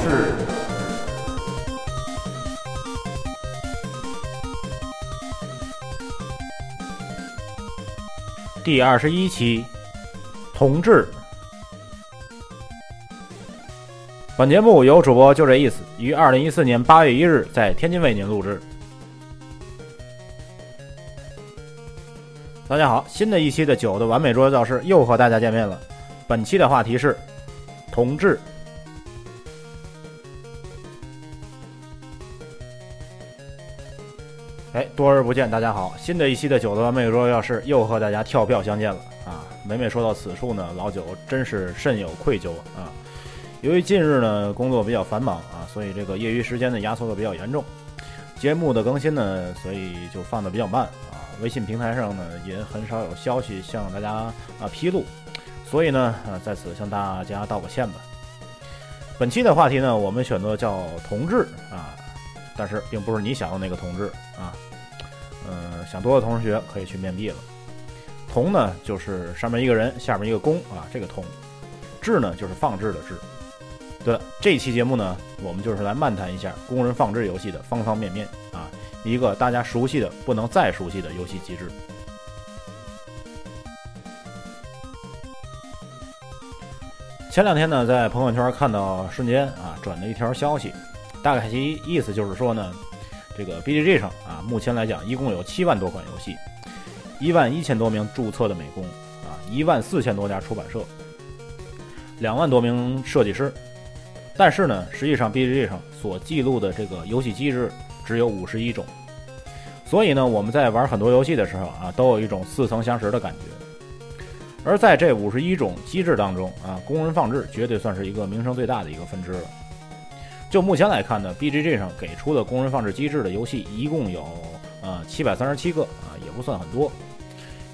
是。第二十一期，同志。本节目由主播就这意思于二零一四年八月一日在天津为您录制。大家好，新的一期的九的完美桌游教室又和大家见面了。本期的话题是同志。哎，多日不见，大家好！新的一期的九的完美桌游教室又和大家跳票相见了啊！每每说到此处呢，老九真是甚有愧疚啊。由于近日呢工作比较繁忙啊，所以这个业余时间呢压缩的比较严重，节目的更新呢，所以就放的比较慢啊。微信平台上呢也很少有消息向大家啊披露，所以呢啊在此向大家道个歉吧。本期的话题呢，我们选择叫同志啊。但是并不是你想的那个同志啊，嗯，想多的同学可以去面壁了。同呢，就是上面一个人，下面一个工啊，这个同。志呢，就是放置的志。对了，这期节目呢，我们就是来漫谈一下工人放置游戏的方方面面啊，一个大家熟悉的不能再熟悉的游戏机制。前两天呢，在朋友圈看到瞬间啊转了一条消息。大概其意思就是说呢，这个 BGG 上啊，目前来讲一共有七万多款游戏，一万一千多名注册的美工啊，一万四千多家出版社，两万多名设计师。但是呢，实际上 BGG 上所记录的这个游戏机制只有五十一种，所以呢，我们在玩很多游戏的时候啊，都有一种似曾相识的感觉。而在这五十一种机制当中啊，工人放置绝对算是一个名声最大的一个分支了。就目前来看呢，BGG 上给出的工人放置机制的游戏一共有呃七百三十七个啊，也不算很多。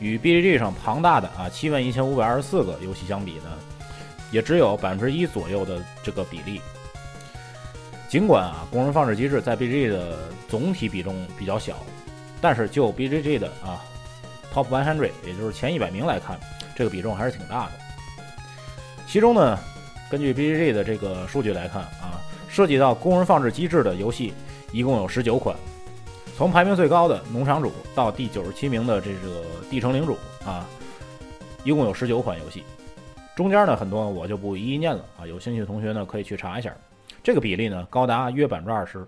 与 BGG 上庞大的啊七万一千五百二十四个游戏相比呢，也只有百分之一左右的这个比例。尽管啊工人放置机制在 BGG 的总体比重比较小，但是就 BGG 的啊 Top One Hundred，也就是前一百名来看，这个比重还是挺大的。其中呢，根据 BGG 的这个数据来看啊。涉及到工人放置机制的游戏一共有十九款，从排名最高的农场主到第九十七名的这个地城领主啊，一共有十九款游戏。中间呢很多我就不一一念了啊，有兴趣的同学呢可以去查一下。这个比例呢高达约百分之二十，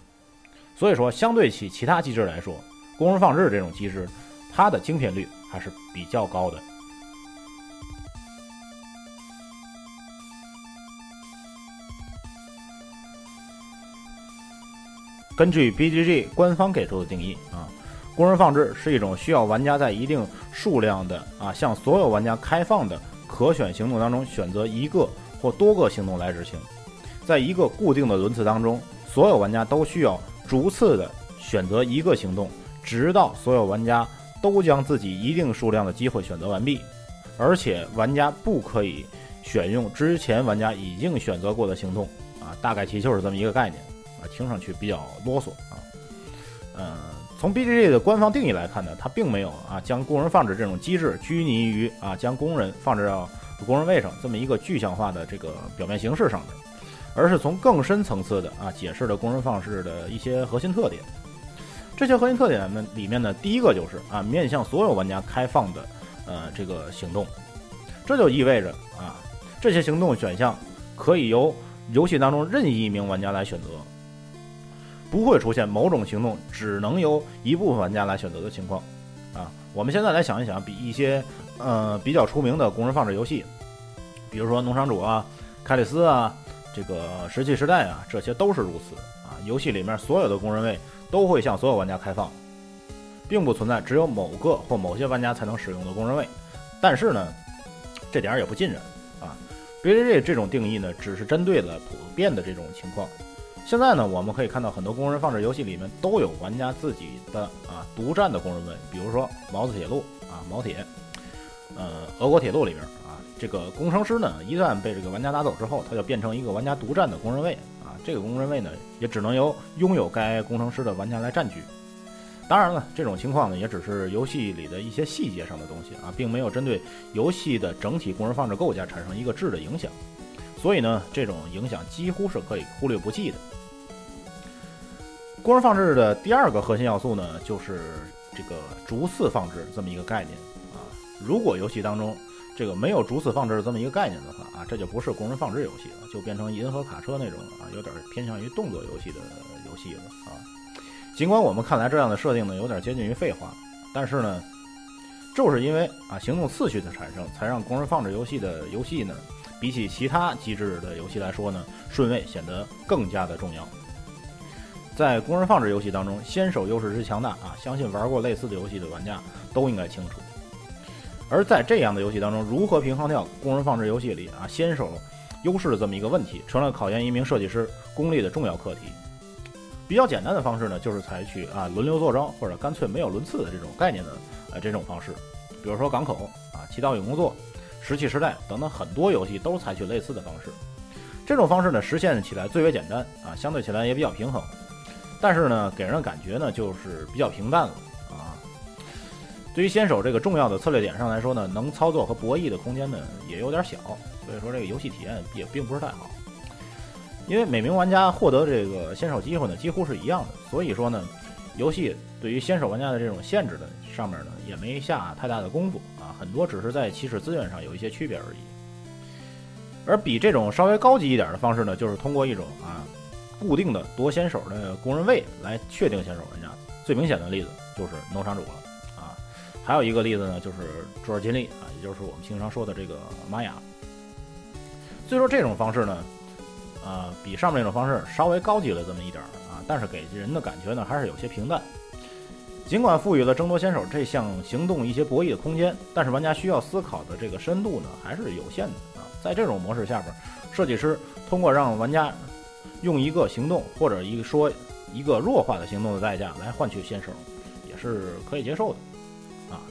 所以说相对起其他机制来说，工人放置这种机制它的精品率还是比较高的。根据 BGG 官方给出的定义啊，工人放置是一种需要玩家在一定数量的啊向所有玩家开放的可选行动当中选择一个或多个行动来执行，在一个固定的轮次当中，所有玩家都需要逐次的选择一个行动，直到所有玩家都将自己一定数量的机会选择完毕，而且玩家不可以选用之前玩家已经选择过的行动啊，大概其就是这么一个概念。啊听上去比较啰嗦啊，嗯，从 BGG 的官方定义来看呢，它并没有啊将工人放置这种机制拘泥于啊将工人放置到工人位上这么一个具象化的这个表面形式上面，而是从更深层次的啊解释了工人放置的一些核心特点。这些核心特点呢里面呢，第一个就是啊面向所有玩家开放的呃这个行动，这就意味着啊这些行动选项可以由游戏当中任意一名玩家来选择。不会出现某种行动只能由一部分玩家来选择的情况，啊，我们现在来想一想，比一些呃比较出名的工人放置游戏，比如说农场主啊、凯里斯啊、这个石器时代啊，这些都是如此啊。游戏里面所有的工人位都会向所有玩家开放，并不存在只有某个或某些玩家才能使用的工人位。但是呢，这点儿也不尽然啊。BGG 这种定义呢，只是针对了普遍的这种情况。现在呢，我们可以看到很多工人放置游戏里面都有玩家自己的啊独占的工人位，比如说毛子铁路啊毛铁，呃俄国铁路里边啊这个工程师呢一旦被这个玩家拿走之后，他就变成一个玩家独占的工人位啊这个工人位呢也只能由拥有该工程师的玩家来占据。当然了，这种情况呢也只是游戏里的一些细节上的东西啊，并没有针对游戏的整体工人放置构架产生一个质的影响。所以呢，这种影响几乎是可以忽略不计的。工人放置的第二个核心要素呢，就是这个逐次放置这么一个概念啊。如果游戏当中这个没有逐次放置这么一个概念的话啊，这就不是工人放置游戏了，就变成银河卡车那种啊，有点偏向于动作游戏的游戏了啊。尽管我们看来这样的设定呢，有点接近于废话，但是呢，就是因为啊行动次序的产生，才让工人放置游戏的游戏呢，比起其他机制的游戏来说呢，顺位显得更加的重要。在工人放置游戏当中，先手优势之强大啊，相信玩过类似的游戏的玩家都应该清楚。而在这样的游戏当中，如何平衡掉工人放置游戏里啊先手优势的这么一个问题，成了考验一名设计师功力的重要课题。比较简单的方式呢，就是采取啊轮流坐庄或者干脆没有轮次的这种概念的呃这种方式。比如说港口啊、祈祷与工作、石器时代等等很多游戏都采取类似的方式。这种方式呢，实现起来最为简单啊，相对起来也比较平衡。但是呢，给人的感觉呢，就是比较平淡了啊。对于先手这个重要的策略点上来说呢，能操作和博弈的空间呢也有点小，所以说这个游戏体验也并不是太好。因为每名玩家获得这个先手机会呢几乎是一样的，所以说呢，游戏对于先手玩家的这种限制的上面呢也没下太大的功夫啊，很多只是在起始资源上有一些区别而已。而比这种稍微高级一点的方式呢，就是通过一种啊。固定的夺先手的工人位来确定先手玩家，最明显的例子就是农场主了啊。还有一个例子呢，就是卓尔金利啊，也就是我们经常说的这个玛雅。所以说这种方式呢，啊，比上面那种方式稍微高级了这么一点啊，但是给人的感觉呢还是有些平淡。尽管赋予了争夺先手这项行动一些博弈的空间，但是玩家需要思考的这个深度呢还是有限的啊。在这种模式下边，设计师通过让玩家用一个行动或者一个说一个弱化的行动的代价来换取先手，也是可以接受的啊。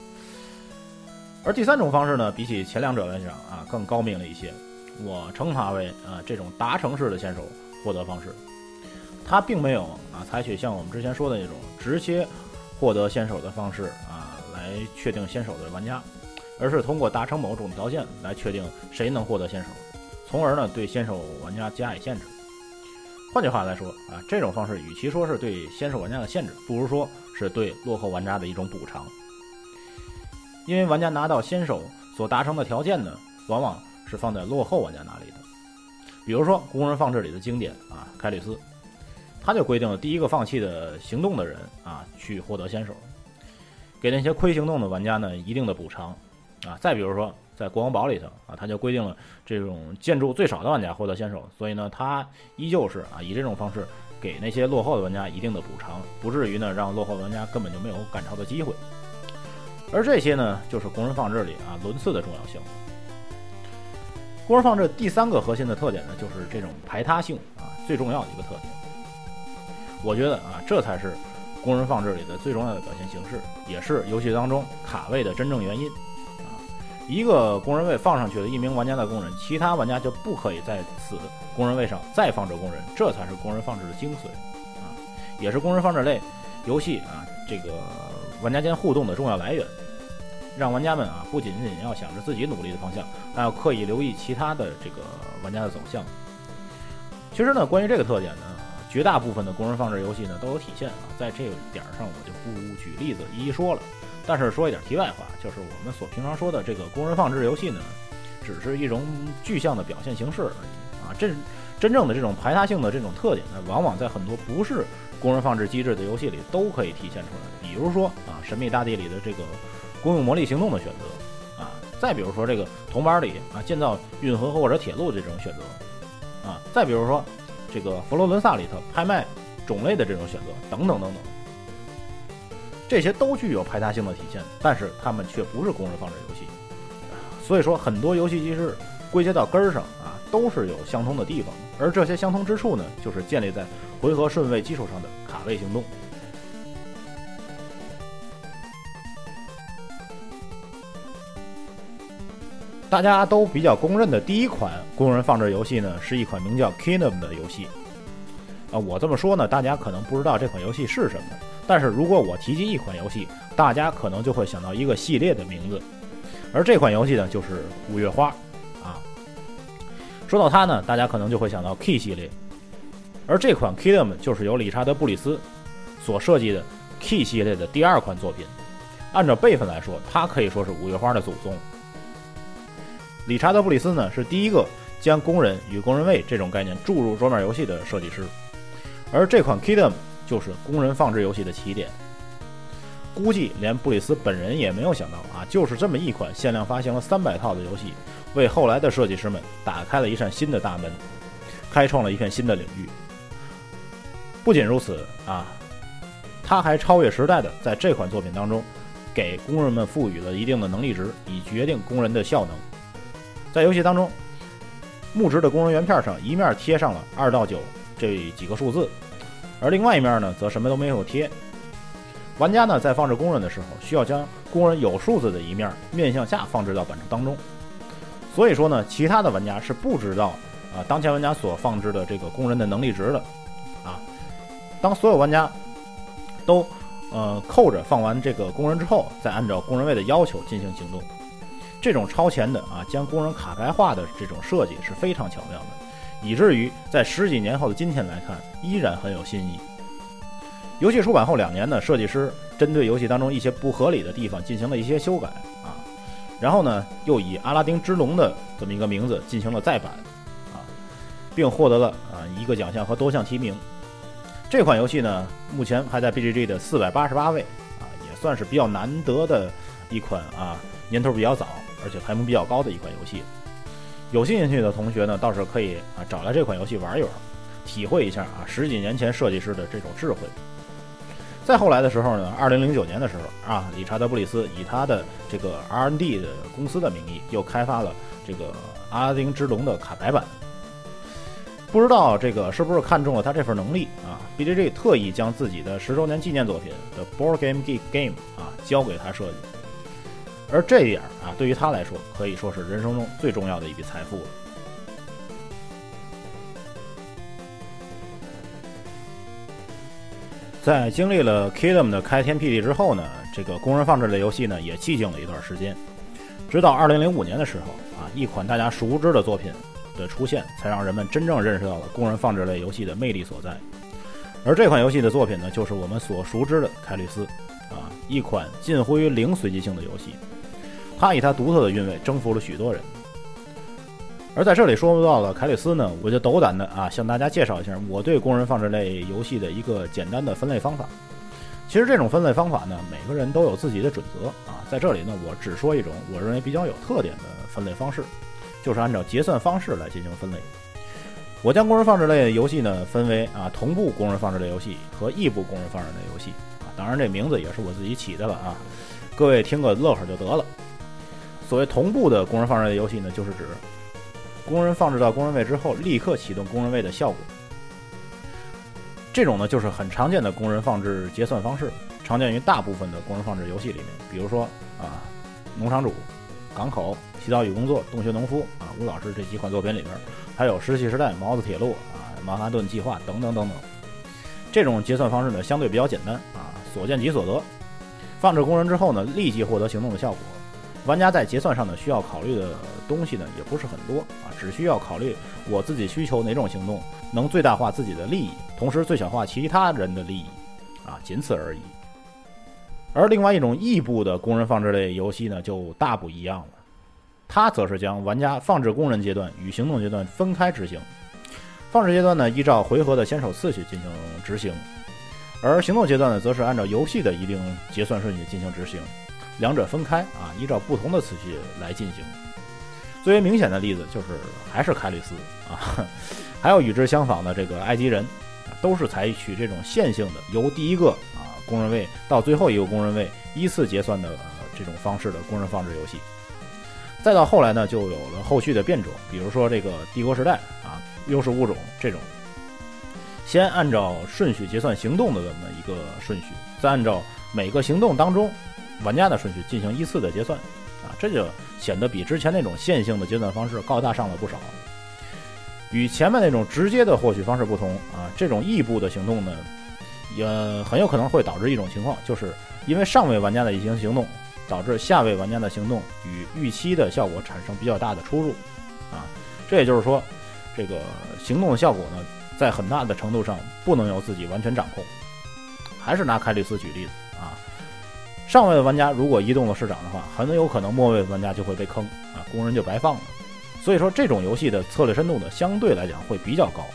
而第三种方式呢，比起前两者来讲啊，更高明了一些。我称它为啊这种达成式的先手获得方式。它并没有啊采取像我们之前说的那种直接获得先手的方式啊来确定先手的玩家，而是通过达成某种条件来确定谁能获得先手，从而呢对先手玩家加以限制。换句话来说啊，这种方式与其说是对先手玩家的限制，不如说是对落后玩家的一种补偿。因为玩家拿到先手所达成的条件呢，往往是放在落后玩家那里的。比如说工人放置里的经典啊，凯里斯，他就规定了第一个放弃的行动的人啊，去获得先手，给那些亏行动的玩家呢一定的补偿啊。再比如说。在国王堡里头啊，他就规定了这种建筑最少的玩家获得先手，所以呢，他依旧是啊以这种方式给那些落后的玩家一定的补偿，不至于呢让落后玩家根本就没有赶超的机会。而这些呢，就是工人放置里啊轮次的重要性。工人放置第三个核心的特点呢，就是这种排他性啊最重要的一个特点。我觉得啊，这才是工人放置里的最重要的表现形式，也是游戏当中卡位的真正原因。啊一个工人位放上去的一名玩家的工人，其他玩家就不可以在此工人位上再放置工人，这才是工人放置的精髓啊，也是工人放置类游戏啊这个玩家间互动的重要来源。让玩家们啊不仅仅要想着自己努力的方向，还要刻意留意其他的这个玩家的走向。其实呢，关于这个特点呢，绝大部分的工人放置游戏呢都有体现啊，在这个点儿上我就不举例子一一说了。但是说一点题外话，就是我们所平常说的这个工人放置游戏呢，只是一种具象的表现形式而已啊。真真正的这种排他性的这种特点呢，往往在很多不是工人放置机制的游戏里都可以体现出来。比如说啊，《神秘大地》里的这个公用魔力行动的选择啊，再比如说这个铜板里啊建造运河或者铁路这种选择啊，再比如说这个佛罗伦萨里头拍卖种类的这种选择等等等等。这些都具有排他性的体现，但是他们却不是工人放置游戏。所以说，很多游戏机制归结到根儿上啊，都是有相通的地方。而这些相通之处呢，就是建立在回合顺位基础上的卡位行动。大家都比较公认的第一款工人放置游戏呢，是一款名叫《Kingdom》的游戏。啊，我这么说呢，大家可能不知道这款游戏是什么。但是如果我提及一款游戏，大家可能就会想到一个系列的名字，而这款游戏呢，就是《五月花》啊。说到它呢，大家可能就会想到 Key 系列，而这款 Kingdom 就是由理查德·布里斯所设计的 Key 系列的第二款作品。按照辈分来说，它可以说是五月花的祖宗。理查德·布里斯呢，是第一个将工人与工人位这种概念注入桌面游戏的设计师，而这款 Kingdom 就是工人放置游戏的起点。估计连布里斯本人也没有想到啊，就是这么一款限量发行了三百套的游戏，为后来的设计师们打开了一扇新的大门，开创了一片新的领域。不仅如此啊，他还超越时代的在这款作品当中，给工人们赋予了一定的能力值，以决定工人的效能。在游戏当中，木质的工人圆片上一面贴上了二到九这几个数字，而另外一面呢，则什么都没有贴。玩家呢，在放置工人的时候，需要将工人有数字的一面面向下放置到板柱当中。所以说呢，其他的玩家是不知道啊，当前玩家所放置的这个工人的能力值的啊。当所有玩家都呃扣着放完这个工人之后，再按照工人位的要求进行行动。这种超前的啊，将工人卡牌化的这种设计是非常巧妙的，以至于在十几年后的今天来看，依然很有新意。游戏出版后两年呢，设计师针对游戏当中一些不合理的地方进行了一些修改啊，然后呢，又以《阿拉丁之龙》的这么一个名字进行了再版啊，并获得了啊一个奖项和多项提名。这款游戏呢，目前还在 BGG 的四百八十八位啊，也算是比较难得的一款啊，年头比较早，而且排名比较高的一款游戏。有兴趣的同学呢，倒是可以啊找来这款游戏玩一玩，体会一下啊十几年前设计师的这种智慧。再后来的时候呢，二零零九年的时候啊，理查德·布里斯以他的这个 R&D 的公司的名义，又开发了这个《阿丁之龙》的卡牌版。不知道这个是不是看中了他这份能力啊？BJG 特意将自己的十周年纪念作品的 Board Game Geek Game 啊交给他设计，而这一点啊，对于他来说可以说是人生中最重要的一笔财富了。在经历了 Kingdom 的开天辟地之后呢，这个工人放置类游戏呢也寂静了一段时间，直到2005年的时候啊，一款大家熟知的作品的出现，才让人们真正认识到了工人放置类游戏的魅力所在。而这款游戏的作品呢，就是我们所熟知的凯律斯啊，一款近乎于零随机性的游戏，它以它独特的韵味征服了许多人。而在这里说不到了凯里斯呢，我就斗胆的啊向大家介绍一下我对工人放置类游戏的一个简单的分类方法。其实这种分类方法呢，每个人都有自己的准则啊，在这里呢，我只说一种我认为比较有特点的分类方式，就是按照结算方式来进行分类。我将工人放置类游戏呢分为啊同步工人放置类游戏和异步工人放置类游戏啊，当然这名字也是我自己起的了啊，各位听个乐呵就得了。所谓同步的工人放置类游戏呢，就是指工人放置到工人位之后，立刻启动工人位的效果。这种呢，就是很常见的工人放置结算方式，常见于大部分的工人放置游戏里面。比如说啊，农场主、港口、洗澡与工作、洞穴农夫啊，吴老师这几款作品里边，还有石器时代、毛子铁路啊、曼哈顿计划等等等等。这种结算方式呢，相对比较简单啊，所见即所得。放置工人之后呢，立即获得行动的效果。玩家在结算上呢，需要考虑的东西呢，也不是很多啊，只需要考虑我自己需求哪种行动能最大化自己的利益，同时最小化其他人的利益，啊，仅此而已。而另外一种异步的工人放置类游戏呢，就大不一样了，它则是将玩家放置工人阶段与行动阶段分开执行。放置阶段呢，依照回合的先手次序进行执行，而行动阶段呢，则是按照游戏的一定结算顺序进行执行。两者分开啊，依照不同的次序来进行。最为明显的例子就是还是凯里斯啊，还有与之相仿的这个埃及人，都是采取这种线性的，由第一个啊工人位到最后一个工人位依次结算的这种方式的工人放置游戏。再到后来呢，就有了后续的变种，比如说这个帝国时代啊，优势物种这种，先按照顺序结算行动的这么一个顺序，再按照每个行动当中。玩家的顺序进行依次的结算，啊，这就显得比之前那种线性的结算方式高大上了不少。与前面那种直接的获取方式不同，啊，这种异步的行动呢，也很有可能会导致一种情况，就是因为上位玩家的一行行动，导致下位玩家的行动与预期的效果产生比较大的出入，啊，这也就是说，这个行动的效果呢，在很大的程度上不能由自己完全掌控。还是拿凯里斯举例子，上位的玩家如果移动了市长的话，很有可能末位的玩家就会被坑啊，工人就白放了。所以说，这种游戏的策略深度呢，相对来讲会比较高。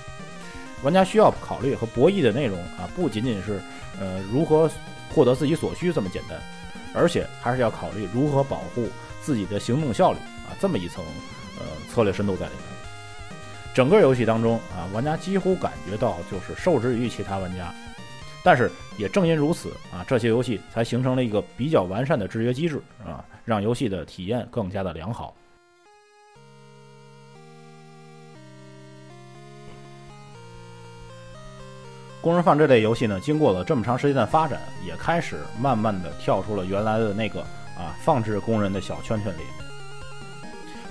玩家需要考虑和博弈的内容啊，不仅仅是呃如何获得自己所需这么简单，而且还是要考虑如何保护自己的行动效率啊，这么一层呃策略深度在里面。整个游戏当中啊，玩家几乎感觉到就是受制于其他玩家。但是也正因如此啊，这些游戏才形成了一个比较完善的制约机制啊，让游戏的体验更加的良好。工人放这类游戏呢，经过了这么长时间的发展，也开始慢慢的跳出了原来的那个啊放置工人的小圈圈里，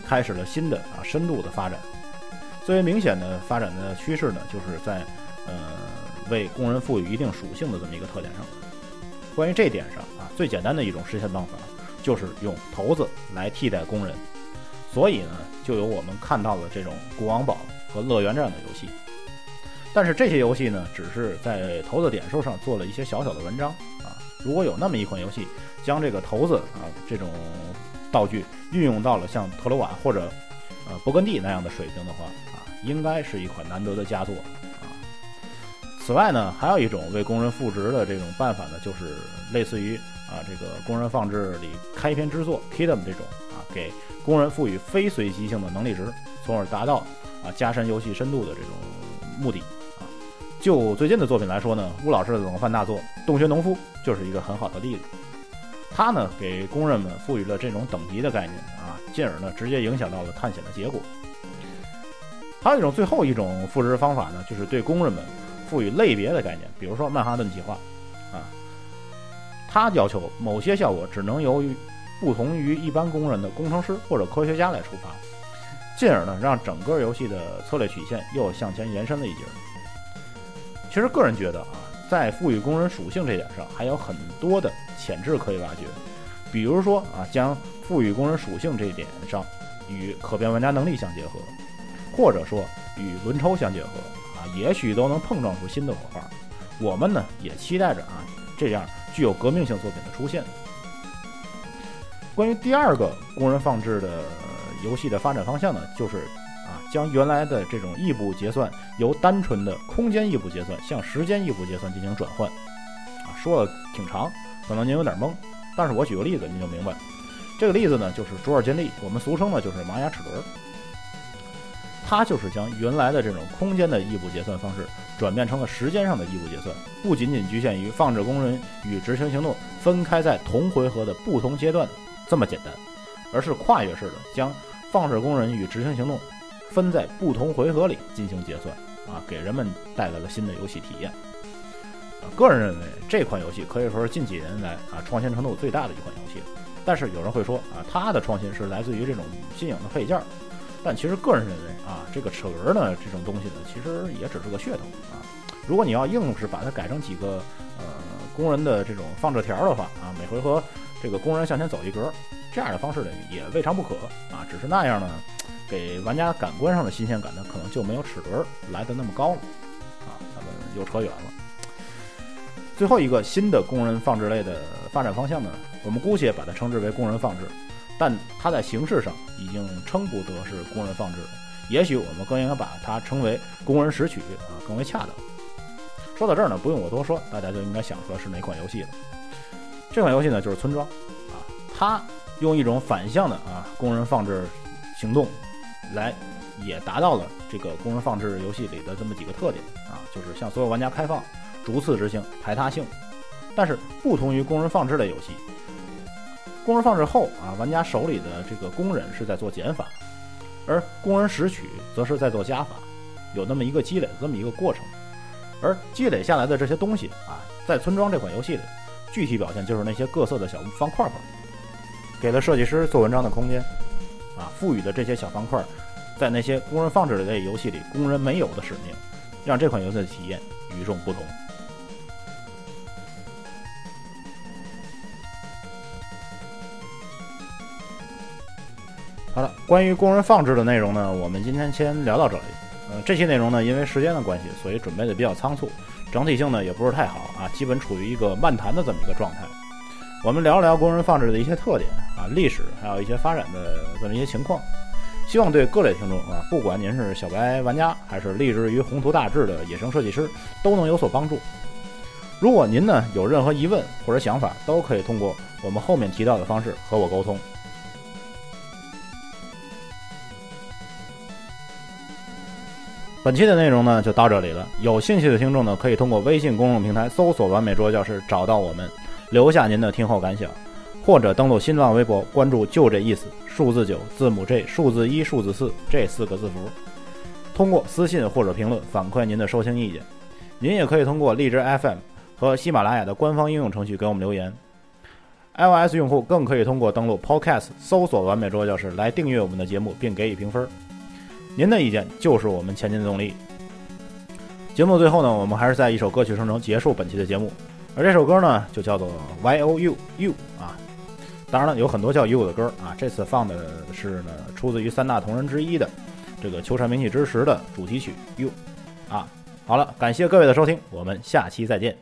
开始了新的啊深度的发展。最为明显的发展的趋势呢，就是在呃。为工人赋予一定属性的这么一个特点上，关于这点上啊，最简单的一种实现方法就是用骰子来替代工人，所以呢，就有我们看到的这种国王堡和乐园这样的游戏。但是这些游戏呢，只是在骰子点数上做了一些小小的文章啊。如果有那么一款游戏，将这个骰子啊这种道具运用到了像特鲁瓦或者呃勃艮第那样的水平的话啊，应该是一款难得的佳作。此外呢，还有一种为工人赋值的这种办法呢，就是类似于啊这个工人放置里开篇之作 Kingdom 这种啊，给工人赋予非随机性的能力值，从而达到啊加深游戏深度的这种目的啊。就最近的作品来说呢，乌老师的冷饭大作《洞穴农夫》就是一个很好的例子。他呢给工人们赋予了这种等级的概念啊，进而呢直接影响到了探险的结果。还有一种最后一种赋值方法呢，就是对工人们。赋予类别的概念，比如说曼哈顿计划，啊，它要求某些效果只能由于不同于一般工人的工程师或者科学家来触发，进而呢让整个游戏的策略曲线又向前延伸了一截。其实个人觉得啊，在赋予工人属性这点上还有很多的潜质可以挖掘，比如说啊，将赋予工人属性这一点上与可变玩家能力相结合，或者说与轮抽相结合。啊，也许都能碰撞出新的火花。我们呢也期待着啊，这样具有革命性作品的出现。关于第二个工人放置的游戏的发展方向呢，就是啊，将原来的这种异步结算由单纯的空间异步结算向时间异步结算进行转换。啊，说的挺长，可能您有点懵，但是我举个例子您就明白。这个例子呢，就是卓尔坚利，我们俗称呢就是玛雅齿轮。它就是将原来的这种空间的异步结算方式转变成了时间上的异步结算，不仅仅局限于放置工人与执行行动分开在同回合的不同阶段这么简单，而是跨越式的将放置工人与执行行动分在不同回合里进行结算，啊，给人们带来了新的游戏体验。啊，个人认为这款游戏可以说是近几年来啊创新程度最大的一款游戏，但是有人会说啊，它的创新是来自于这种新颖的配件儿。但其实个人认为啊，这个齿轮呢，这种东西呢，其实也只是个噱头啊。如果你要硬是把它改成几个呃工人的这种放置条的话啊，每回合这个工人向前走一格，这样的方式呢也未尝不可啊。只是那样呢，给玩家感官上的新鲜感呢，可能就没有齿轮来的那么高了啊。咱们又扯远了。最后一个新的工人放置类的发展方向呢，我们姑且把它称之为工人放置。但它在形式上已经称不得是工人放置了，也许我们更应该把它称为工人拾取啊，更为恰当。说到这儿呢，不用我多说，大家就应该想出来是哪款游戏了。这款游戏呢就是村庄啊，它用一种反向的啊工人放置行动，来也达到了这个工人放置游戏里的这么几个特点啊，就是向所有玩家开放、逐次执行、排他性。但是不同于工人放置类游戏。工人放置后啊，玩家手里的这个工人是在做减法，而工人拾取则是在做加法，有那么一个积累这么一个过程。而积累下来的这些东西啊，在村庄这款游戏里，具体表现就是那些各色的小方块块，给了设计师做文章的空间啊，赋予的这些小方块，在那些工人放置类游戏里工人没有的使命，让这款游戏的体验与众不同。好了，关于工人放置的内容呢，我们今天先聊到这里。呃，这期内容呢，因为时间的关系，所以准备的比较仓促，整体性呢也不是太好啊，基本处于一个漫谈的这么一个状态。我们聊聊工人放置的一些特点啊、历史，还有一些发展的这么一些情况，希望对各类听众啊，不管您是小白玩家，还是立志于宏图大志的野生设计师，都能有所帮助。如果您呢有任何疑问或者想法，都可以通过我们后面提到的方式和我沟通。本期的内容呢就到这里了。有兴趣的听众呢，可以通过微信公众平台搜索“完美桌教室”找到我们，留下您的听后感想，或者登录新浪微博关注“就这意思”数字九字母 J 数字一数字四这四个字符，通过私信或者评论反馈您的收听意见。您也可以通过荔枝 FM 和喜马拉雅的官方应用程序给我们留言。iOS 用户更可以通过登录 Podcast 搜索“完美桌教室”来订阅我们的节目，并给予评分。您的意见就是我们前进的动力。节目最后呢，我们还是在一首歌曲声中结束本期的节目，而这首歌呢就叫做 Y O U U 啊。当然了，有很多叫 U 的歌啊，这次放的是呢出自于三大同人之一的这个《秋蝉鸣泣之时》的主题曲 U 啊。好了，感谢各位的收听，我们下期再见。